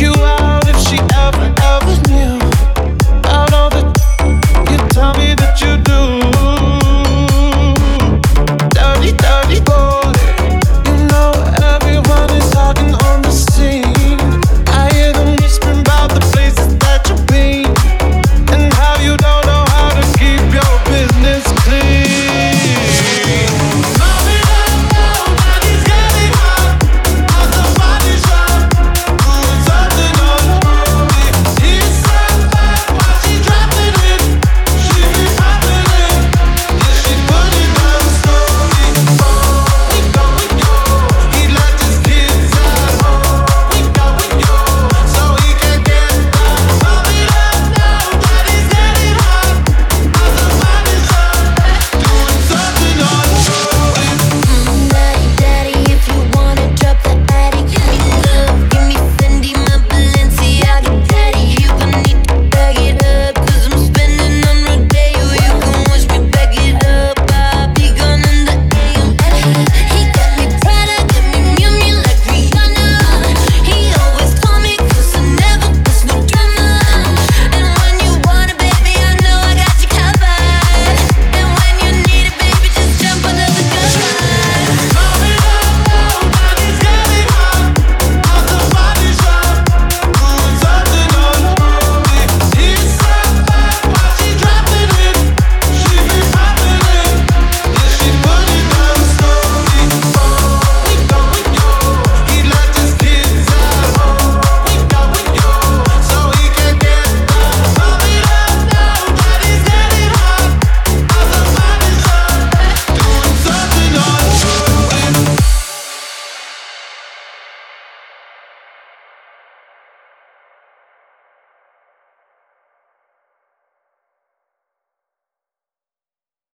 you out.